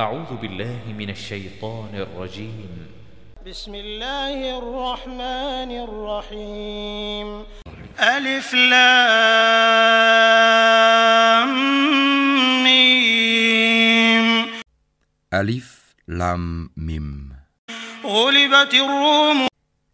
أعوذ بالله من الشيطان الرجيم. بسم الله الرحمن الرحيم. ألف لام ميم. Alif, Lam, Mim. غلبت الروم.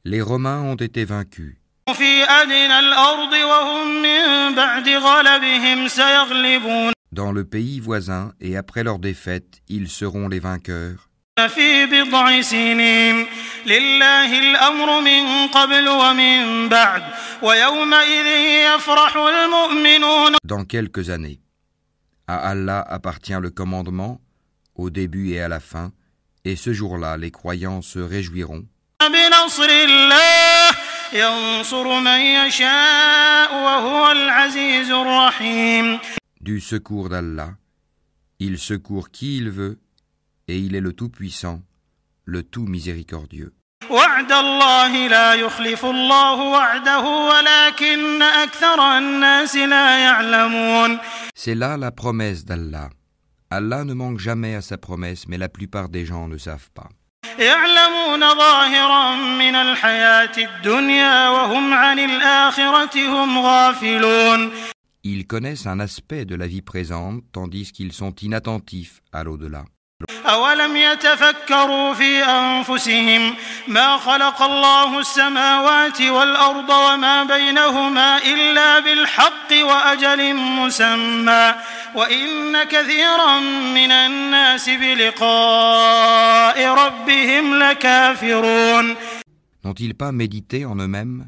Les Romains ont été vaincus. في أدنى الأرض وهم من بعد غلبهم سيغلبون. Dans le pays voisin, et après leur défaite, ils seront les vainqueurs. في بضع سنين لله الأمر من قبل ومن بعد ويومئذ يفرح المؤمنون Dans quelques années. À Allah appartient le commandement, au début et à la fin, et ce jour-là, les croyants se réjouiront. بنصر الله ينصر من يشاء وهو العزيز الرحيم Du secours d'Allah, il secourt qui il veut, et il est le Tout-Puissant, le Tout Miséricordieux. وعد الله لا يخلف الله وعده ولكن أكثر الناس لا يعلمون C'est là la promesse d'Allah. Allah ne manque jamais à sa promesse, mais la plupart des gens ne savent pas. يعلمون ظاهرا من الحياة الدنيا وهم عن الآخرة هم غافلون Ils connaissent un aspect de la vie présente, tandis qu'ils sont inattentifs à l'au-delà. أولم يتفكروا في أنفسهم ما خلق الله السماوات والأرض وما بينهما إلا بالحق وأجل مسمى وإن كثيرا من الناس بلقاء ربهم لكافرون N'ont-ils pas médité en eux-mêmes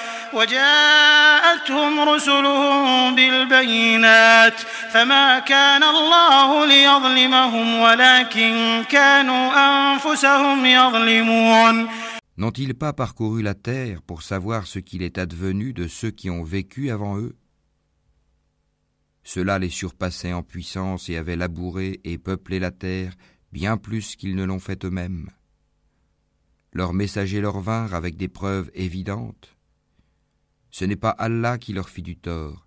وجاءتهم رسلهم بالبينات فما كان الله ليظلمهم ولكن كانوا أنفسهم يظلمون N'ont-ils pas parcouru la terre pour savoir ce qu'il est advenu de ceux qui ont vécu avant eux Cela les surpassait en puissance et avait labouré et peuplé la terre bien plus qu'ils ne l'ont fait eux-mêmes. Leurs messagers leur vinrent avec des preuves évidentes. Ce n'est pas Allah qui leur fit du tort,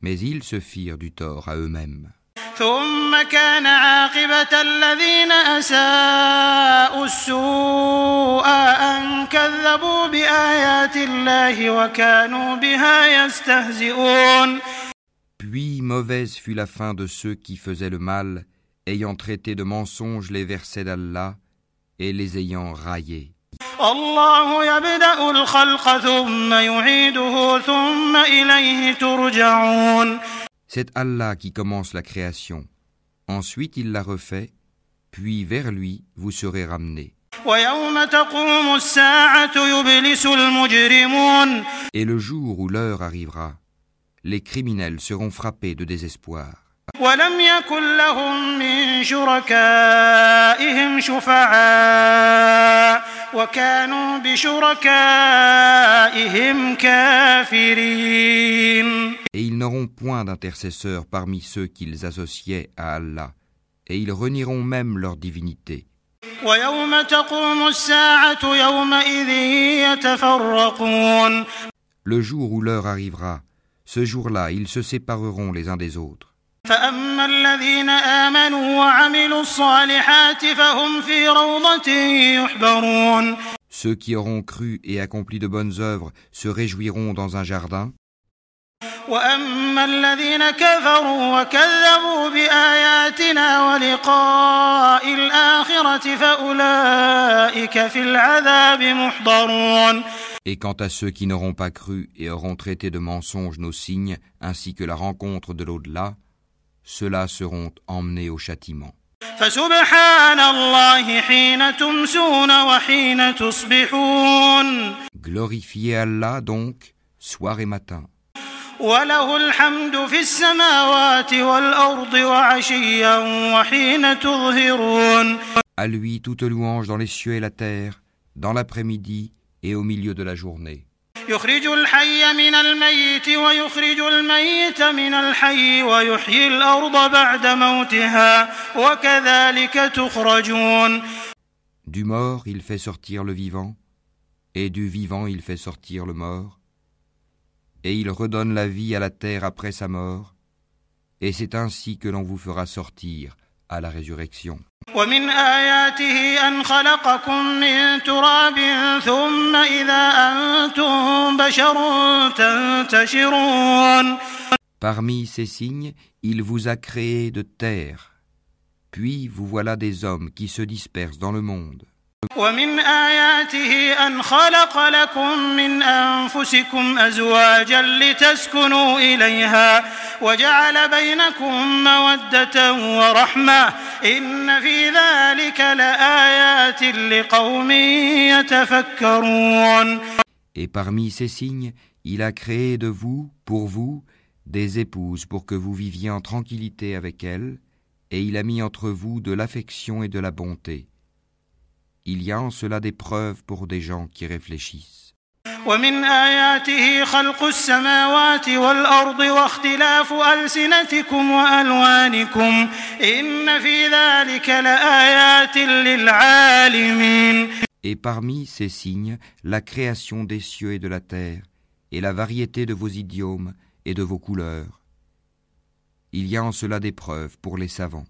mais ils se firent du tort à eux-mêmes. ثم كان عاقبة الذين أساءوا السوء أن كذبوا بآيات الله وكانوا بها يستهزئون Puis mauvaise fut la fin de ceux qui faisaient le mal, ayant traité de mensonges les versets d'Allah et les ayant raillés. الله يبدأ الخلق ثم يعيده ثم إليه ترجعون C'est Allah qui commence la création. Ensuite il la refait, puis vers lui vous serez ramenés. ويوم تقوم الساعة يبلس المجرمون Et le jour où l'heure arrivera, les criminels seront frappés de désespoir. ولم يكن لهم من شركائهم شفعاء وكانوا بشركائهم كافرين Et ils n'auront point d'intercesseurs parmi ceux qu'ils associaient à Allah, et ils renieront même leur divinité. ويوم تقوم الساعة يومئذ يتفرقون Le jour où l'heure arrivera, ce jour-là, ils se sépareront les uns des autres. فأما الذين آمنوا وعملوا الصالحات فهم في روضة يحبرون Ceux qui auront cru et accompli de bonnes œuvres se réjouiront dans un jardin, وأما الذين كفروا وكذبوا بآياتنا ولقاء الآخرة فأولئك في العذاب محضرون et quant à ceux qui n'auront pas cru et auront traité de mensonges nos signes, ainsi que la rencontre de l'au-delà, ceux-là seront emmenés au châtiment. Glorifiez Allah donc, soir et matin. À lui toute louange dans les cieux et la terre, dans l'après-midi et au milieu de la journée. يخرج الحي من الميت ويخرج الميت من الحي ويحيي الأرض بعد موتها وكذلك تخرجون Du mort il fait sortir le vivant, et du vivant il fait sortir le mort, et il redonne la vie à la terre après sa mort, et c'est ainsi que l'on vous fera sortir à la résurrection. ومن آياته أن خلقكم من تراب ثم إذا أنتم بشر تنتشرون Parmi ces signes, il vous a créé de terre, puis vous voilà des hommes qui se dispersent dans le monde. ومن آياته أن خلق لكم من أنفسكم أزواجا لتسكنوا إليها وجعل بينكم مودة ورحمة إن في ذلك لآيات لقوم يتفكرون Et parmi ces signes, il a créé de vous, pour vous, des épouses pour que vous viviez en tranquillité avec elles, et il a mis entre vous de l'affection et de la bonté. Il y a en cela des preuves pour des gens qui réfléchissent. ومن آياته خلق السماوات والأرض واختلاف ألسنتكم وألوانكم إن في ذلك لآيات للعالمين Et parmi ces signes, la création des cieux et de la terre, et la variété de vos idiomes et de vos couleurs. Il y a en cela des preuves pour les savants.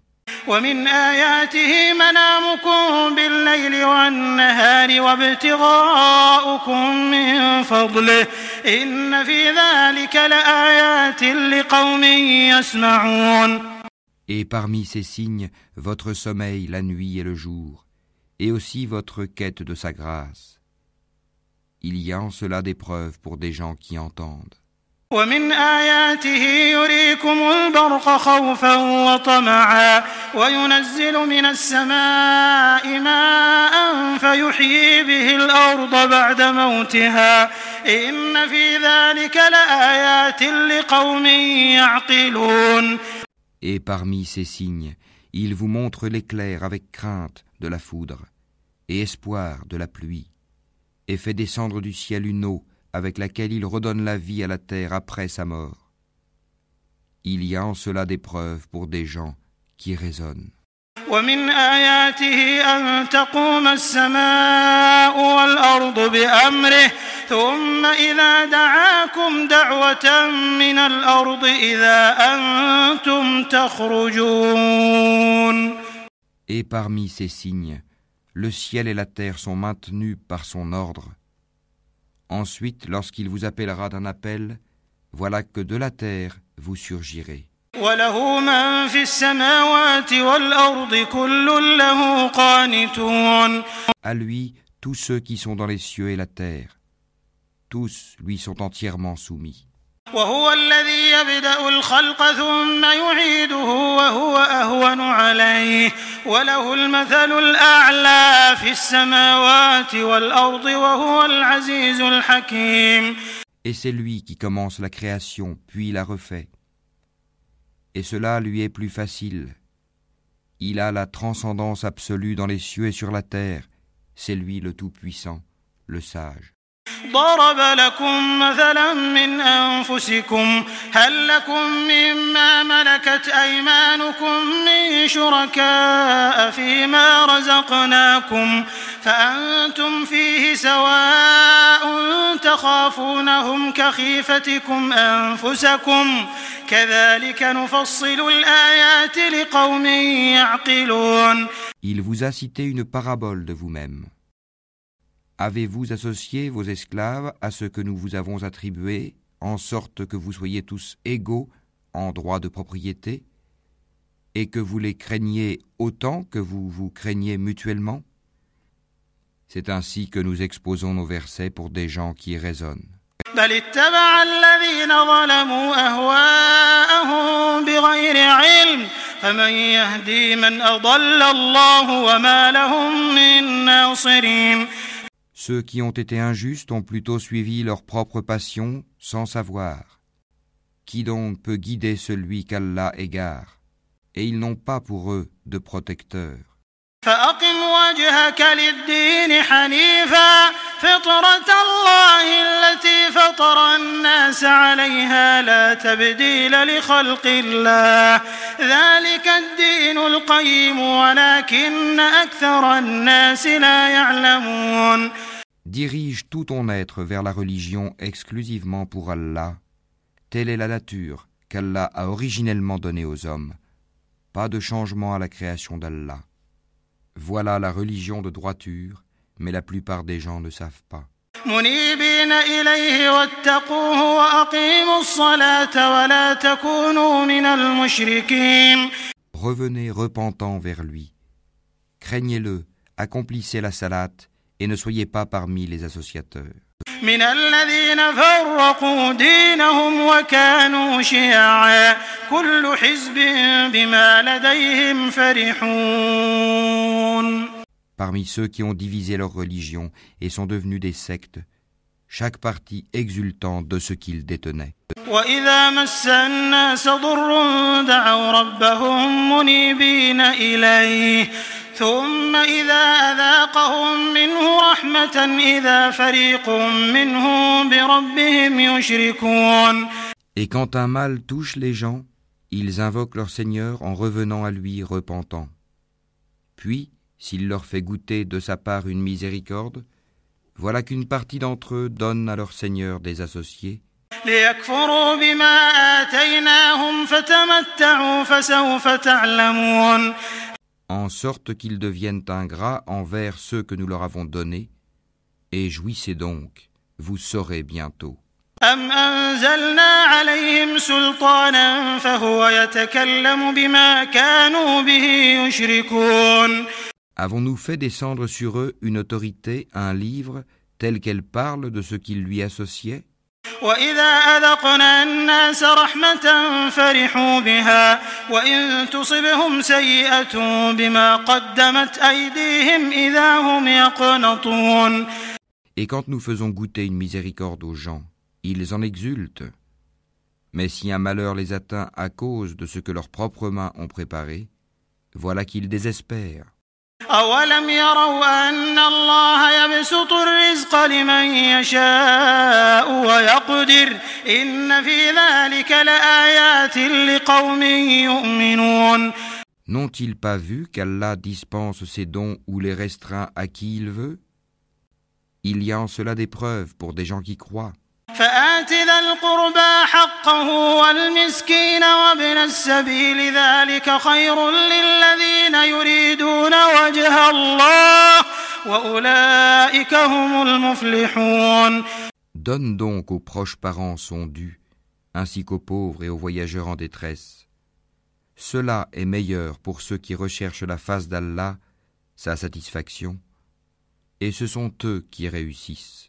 ومن آياته منامكم بالليل والنهار وابتغاؤكم من فضله إن في ذلك لآيات لقوم يسمعون Et parmi ces signes, votre sommeil la nuit et le jour, et aussi votre quête de sa grâce. Il y a en cela des preuves pour des gens qui entendent. ومن آياته يريكم البرق خوفا وطمعا وينزل من السماء ماء فيحيي به الأرض بعد موتها إن في ذلك لآيات لقوم يعقلون Et parmi ces signes, il vous montre l'éclair avec crainte de la foudre, et espoir de la pluie, et fait descendre du ciel une eau avec laquelle il redonne la vie à la terre après sa mort. Il y a en cela des preuves pour des gens qui raisonnent. ومن آياته أن تقوم السماء والأرض بأمره ثم إذا دعاكم دعوة من الأرض إذا أنتم تخرجون Et parmi ces signes, le ciel et la terre sont maintenus par son ordre. Ensuite, lorsqu'il vous appellera d'un appel, voilà que de la terre vous surgirez. À lui, tous ceux qui sont dans les cieux et la terre, tous lui sont entièrement soumis. وهو الذي يبدأ الخلق ثم يعيده وهو أهون عليه وله المثل الأعلى في السماوات والأرض وهو العزيز الحكيم Et c'est lui qui commence la création, puis la refait. Et cela lui est plus facile. Il a la transcendance absolue dans les cieux et sur la terre. C'est lui le Tout-Puissant, le Sage. ضرب لكم مثلا من أنفسكم هل لكم مما ملكت أيمانكم من شركاء فيما رزقناكم فأنتم فيه سواء تخافونهم كخيفتكم أنفسكم كذلك نفصل الآيات لقوم يعقلون Il vous a cité une parabole de vous-même. Avez-vous associé vos esclaves à ce que nous vous avons attribué, en sorte que vous soyez tous égaux en droit de propriété, et que vous les craigniez autant que vous vous craignez mutuellement? C'est ainsi que nous exposons nos versets pour des gens qui raisonnent. Ceux qui ont été injustes ont plutôt suivi leur propre passion sans savoir. Qui donc peut guider celui qu'Allah égare? Et ils n'ont pas pour eux de protecteur. Dirige tout ton être vers la religion exclusivement pour Allah. Telle est la nature qu'Allah a originellement donnée aux hommes. Pas de changement à la création d'Allah. Voilà la religion de droiture, mais la plupart des gens ne savent pas. Revenez repentant vers lui. Craignez-le, accomplissez la salate et ne soyez pas parmi les associateurs. من الذين فرقوا دينهم وكانوا شيعا كل حزب بما لديهم فرحون Parmi ceux qui ont divisé leur religion et sont devenus des sectes, chaque parti exultant de ce qu'ils détenaient. وإذا مس الناس ضر دعوا ربهم منيبين إليه ثم إذا أذاقهم منه رحمة إذا فريق منهم بربهم يشركون Et quand un mal touche les gens, ils invoquent leur Seigneur en revenant à lui repentant. Puis, s'il leur fait goûter de sa part une miséricorde, voilà qu'une partie d'entre eux donne à leur Seigneur des associés, en sorte qu'ils deviennent ingrats envers ceux que nous leur avons donnés, et jouissez donc, vous saurez bientôt. Avons-nous fait descendre sur eux une autorité, un livre, tel qu'elle parle de ce qu'ils lui associaient? وإذا أذقنا الناس رحمة فرحوا بها وإن تصبهم سيئة بما قدمت أيديهم إذا هم يقنطون Et quand nous faisons goûter une miséricorde aux gens, ils en exultent. Mais si un malheur les atteint à cause de ce que leurs propres mains ont préparé, voilà qu'ils désespèrent. أولم يروا أن الله يبسط الرزق لمن يشاء ويقدر إن في ذلك لآيات لقوم يؤمنون N'ont-ils pas vu qu'Allah dispense ses dons ou les restreint à qui il veut Il y a en cela des preuves pour des gens qui croient. فآت ذا القربى حقه والمسكين وابن السبيل ذلك خير للذين يريدون وجه الله وأولئك هم المفلحون Donne donc aux proches parents son dû, ainsi qu'aux pauvres et aux voyageurs en détresse. Cela est meilleur pour ceux qui recherchent la face d'Allah, sa satisfaction, et ce sont eux qui réussissent.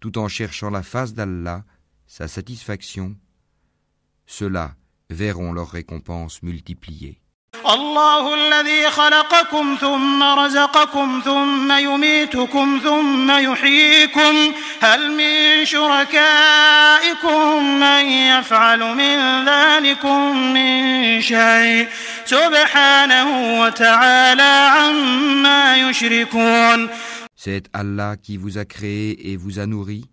tout en cherchant la face d'Allah, sa satisfaction, ceux-là verront leur récompense multipliée. الله الذي خلقكم ثم رزقكم ثم يميتكم ثم يحييكم هل من شركائكم من يفعل من ذلكم من شيء سبحانه وتعالى عما يشركون c'est Allah qui vous a créé et vous a nourri.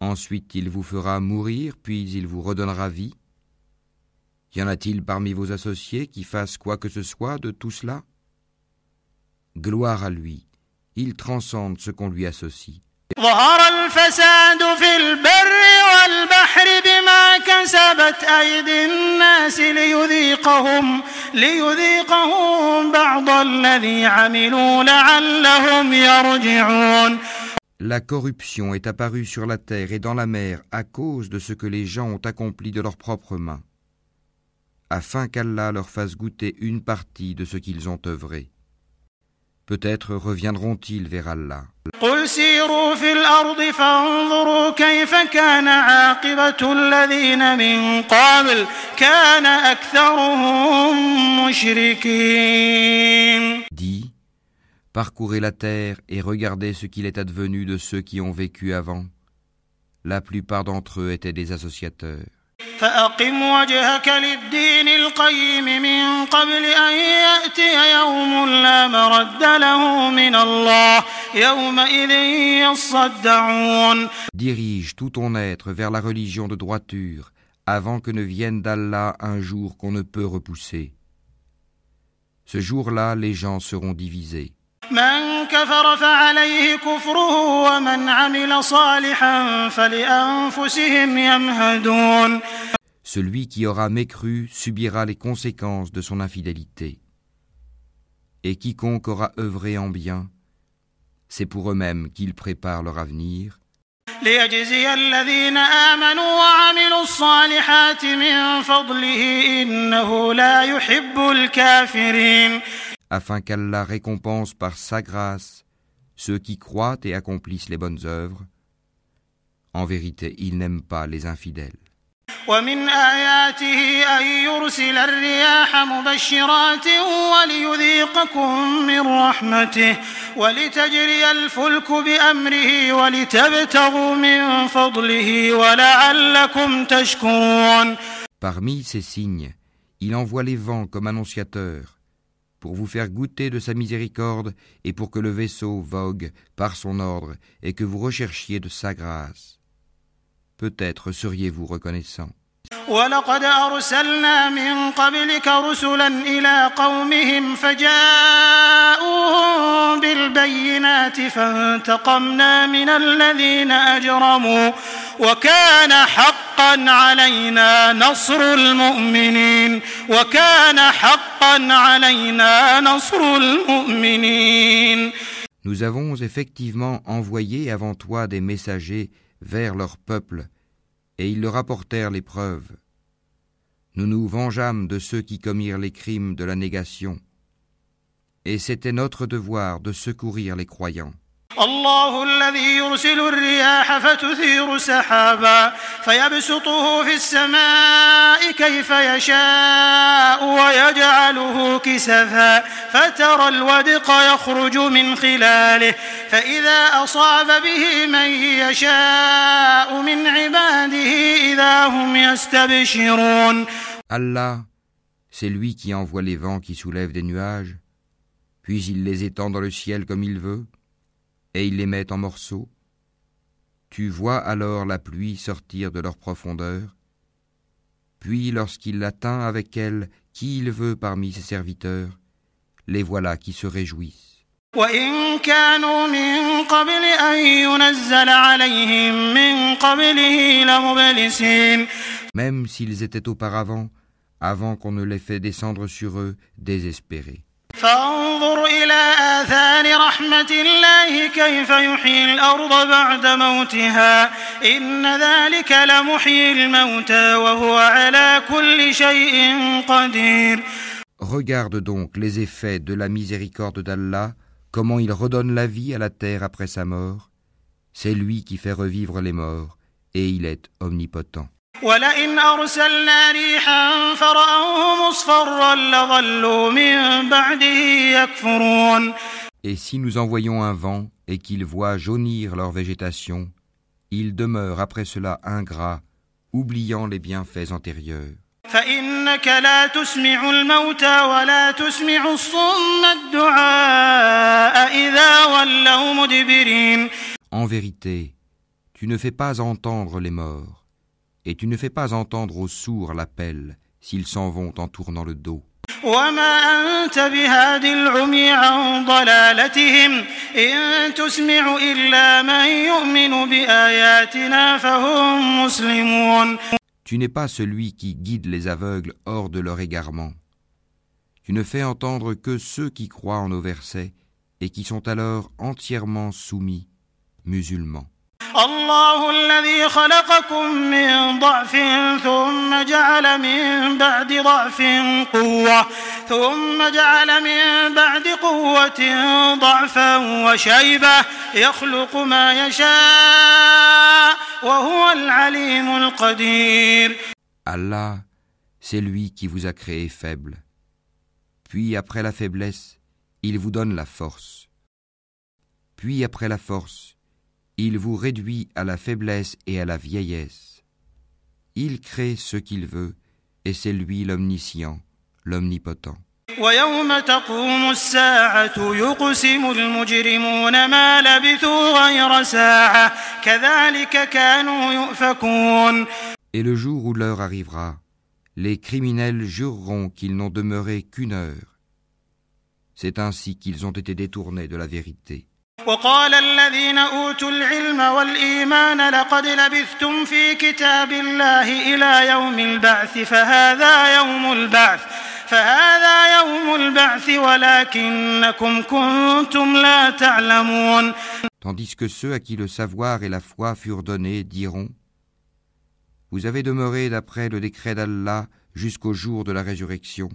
Ensuite il vous fera mourir, puis il vous redonnera vie. Y en a-t-il parmi vos associés qui fassent quoi que ce soit de tout cela? Gloire à lui, il transcende ce qu'on lui associe. كسبت أيدي الناس ليذيقهم ليذيقهم بعض الذي عملوا لعلهم يرجعون La corruption est apparue sur la terre et dans la mer à cause de ce que les gens ont accompli de leurs propres mains, afin qu'Allah leur fasse goûter une partie de ce qu'ils ont œuvré. Peut-être reviendront-ils vers Allah. Dis, parcourez la terre et regardez ce qu'il est advenu de ceux qui ont vécu avant. La plupart d'entre eux étaient des associateurs. فأقم وجهك للدين القيم من قبل أن يأتي يوم لا مرد له من الله يومئذ يصدعون Dirige tout ton être vers la religion de droiture avant que ne vienne d'Allah un jour qu'on ne peut repousser. Ce jour-là, les gens seront divisés. من كفر فعليه كفره ومن عمل صالحا فلأنفسهم يمهدون Celui qui aura mécru subira les conséquences de son infidélité. Et quiconque aura œuvré en bien, c'est pour eux-mêmes qu'ils préparent leur avenir, ليجزي الذين آمنوا وعملوا الصالحات من فضله إنه لا يحب الكافرين afin qu'Allah récompense par sa grâce ceux qui croient et accomplissent les bonnes œuvres. En vérité, il n'aime pas les infidèles. ومن آياته أن يرسل الرياح مبشرات وليذيقكم من رحمته ولتجري الفلك بأمره ولتبتغوا من فضله ولعلكم تشكرون Parmi ces signes, il envoie les vents comme annonciateurs pour vous faire goûter de sa miséricorde et pour que le vaisseau vogue par son ordre et que vous recherchiez de sa grâce. Peut-être seriez-vous reconnaissant. ولقد أرسلنا من قبلك رسلا إلى قومهم فجاءوهم بالبينات فانتقمنا من الذين أجرموا وكان حقا علينا نصر المؤمنين وكان حقا علينا نصر المؤمنين. Nous avons effectivement envoyé avant toi des messagers vers leur peuple, et ils leur apportèrent les preuves. Nous nous vengeâmes de ceux qui commirent les crimes de la négation, et c'était notre devoir de secourir les croyants. الله الذي يرسل الرياح فتثير سحابا فيبسطه في السماء كيف يشاء ويجعله كسفا فترى الودق يخرج من خلاله فإذا أصاب به من يشاء من عباده إذا هم يستبشرون. Allah, c'est lui qui envoie les vents qui soulèvent des nuages, puis il les étend dans le ciel comme il veut, et il les met en morceaux. Tu vois alors la pluie sortir de leur profondeur, puis lorsqu'il atteint avec elle qui il veut parmi ses serviteurs, les voilà qui se réjouissent. وإن كانوا من قبل أن ينزل عليهم من قبله لمبلسين Même s'ils étaient auparavant, avant qu'on ne les fait descendre sur eux, désespérés. فانظر إلى آثار رحمة الله كيف يحيي الأرض بعد موتها إن ذلك لمحيي الموتى وهو على كل شيء قدير Regarde donc les effets de la miséricorde d'Allah, comment il redonne la vie à la terre après sa mort. C'est lui qui fait revivre les morts, et il est omnipotent. ولئن أرسلنا ريحا فرأوه مصفرا لظلوا من بعده يكفرون Et si nous envoyons un vent et qu'ils voient jaunir leur végétation, ils demeurent après cela ingrats, oubliant les bienfaits antérieurs. فإنك لا تسمع الموتى ولا تسمع الصم الدعاء إذا ولوا مدبرين En vérité, tu ne fais pas entendre les morts, et tu ne fais pas entendre aux sourds l'appel s'ils s'en vont en tournant le dos. Tu n'es pas celui qui guide les aveugles hors de leur égarement. Tu ne fais entendre que ceux qui croient en nos versets et qui sont alors entièrement soumis, musulmans. الله الذي خلقكم من ضعف ثم جعل من بعد ضعف قوة ثم جعل من بعد قوة ضعفا وشيبة يخلق ما يشاء وهو العليم القدير الله C'est lui qui vous a créé faible. Puis après la faiblesse, il vous donne la force. Puis après la force, Il vous réduit à la faiblesse et à la vieillesse. Il crée ce qu'il veut, et c'est lui l'omniscient, l'omnipotent. Et le jour où l'heure arrivera, les criminels jureront qu'ils n'ont demeuré qu'une heure. C'est ainsi qu'ils ont été détournés de la vérité. وقال الذين أوتوا العلم والإيمان لقد لبثتم في كتاب الله إلى يوم البعث فهذا يوم البعث فهذا يوم البعث ولكنكم كنتم لا تعلمون Tandis que ceux à qui le savoir et la foi furent donnés diront Vous avez demeuré d'après le décret d'Allah jusqu'au jour de la résurrection.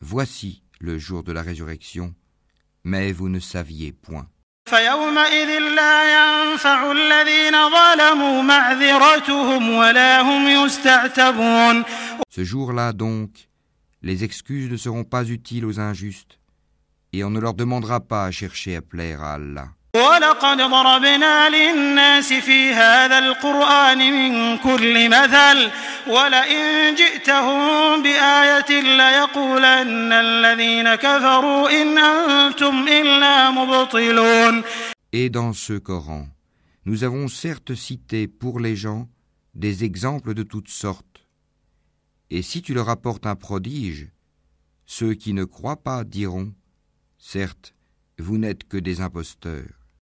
Voici le jour de la résurrection, mais vous ne saviez point. Ce jour-là donc, les excuses ne seront pas utiles aux injustes, et on ne leur demandera pas à chercher à plaire à Allah. ولقد ضربنا للناس في هذا القرآن من كل مثل ولئن جئتهم بآية ليقولن الذين كفروا إن أنتم إلا مبطلون Et dans ce Coran, nous avons certes cité pour les gens des exemples de toutes sortes. Et si tu leur apportes un prodige, ceux qui ne croient pas diront, certes, vous n'êtes que des imposteurs.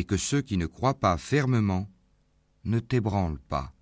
et que ceux qui ne croient pas fermement ne t'ébranlent pas.